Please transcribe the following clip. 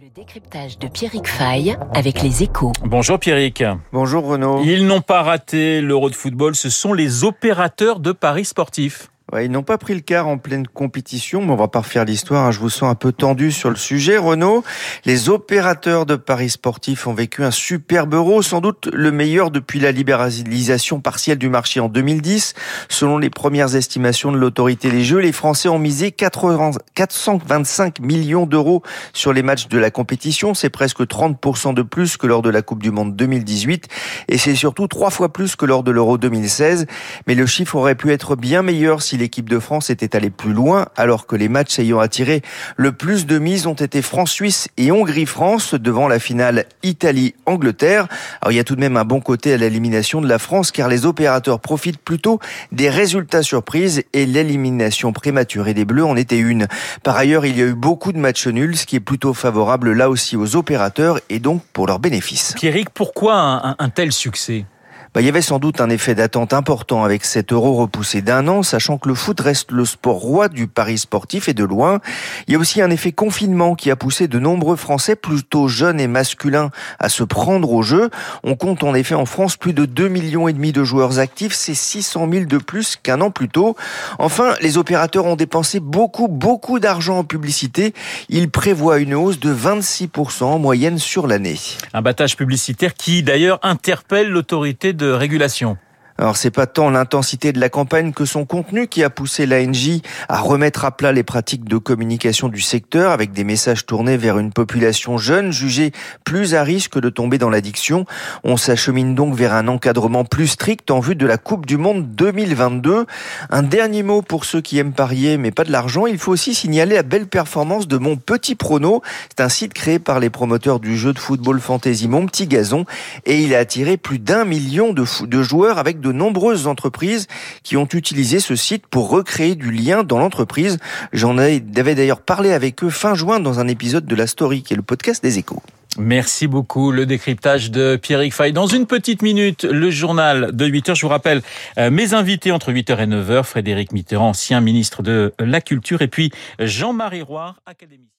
Le décryptage de Pierrick Fay avec les échos. Bonjour Pierrick. Bonjour Renaud. Ils n'ont pas raté l'Euro de football, ce sont les opérateurs de paris sportifs. Ouais, ils n'ont pas pris le quart en pleine compétition, mais on va pas refaire l'histoire. Hein. Je vous sens un peu tendu sur le sujet, Renaud. Les opérateurs de paris sportifs ont vécu un superbe euro, sans doute le meilleur depuis la libéralisation partielle du marché en 2010. Selon les premières estimations de l'autorité des jeux, les Français ont misé 425 millions d'euros sur les matchs de la compétition. C'est presque 30% de plus que lors de la Coupe du Monde 2018. Et c'est surtout trois fois plus que lors de l'Euro 2016. Mais le chiffre aurait pu être bien meilleur si l'équipe de France était allée plus loin, alors que les matchs ayant attiré le plus de mises ont été France-Suisse et Hongrie-France devant la finale Italie-Angleterre. Alors il y a tout de même un bon côté à l'élimination de la France, car les opérateurs profitent plutôt des résultats surprises et l'élimination prématurée des Bleus en était une. Par ailleurs, il y a eu beaucoup de matchs nuls, ce qui est plutôt favorable là aussi aux opérateurs et donc pour leurs bénéfices. Pierrick, pourquoi un, un tel succès? Bah, il y avait sans doute un effet d'attente important avec cet euro repoussé d'un an, sachant que le foot reste le sport roi du pari sportif et de loin. Il y a aussi un effet confinement qui a poussé de nombreux Français plutôt jeunes et masculins à se prendre au jeu. On compte en effet en France plus de 2 millions et demi de joueurs actifs, c'est 600 000 de plus qu'un an plus tôt. Enfin, les opérateurs ont dépensé beaucoup, beaucoup d'argent en publicité. Ils prévoient une hausse de 26% en moyenne sur l'année. Un battage publicitaire qui d'ailleurs interpelle l'autorité de régulation. Alors c'est pas tant l'intensité de la campagne que son contenu qui a poussé l'ANJ à remettre à plat les pratiques de communication du secteur avec des messages tournés vers une population jeune jugée plus à risque de tomber dans l'addiction. On s'achemine donc vers un encadrement plus strict en vue de la Coupe du Monde 2022. Un dernier mot pour ceux qui aiment parier mais pas de l'argent, il faut aussi signaler la belle performance de Mon Petit Prono. C'est un site créé par les promoteurs du jeu de football fantasy Mon Petit Gazon et il a attiré plus d'un million de, de joueurs avec de de nombreuses entreprises qui ont utilisé ce site pour recréer du lien dans l'entreprise. J'en avais d'ailleurs parlé avec eux fin juin dans un épisode de La Story, qui est le podcast des échos. Merci beaucoup. Le décryptage de Pierrick Fay. Dans une petite minute, le journal de 8 heures. Je vous rappelle euh, mes invités entre 8h et 9h. Frédéric Mitterrand, ancien ministre de la Culture, et puis Jean-Marie Roire, académicien.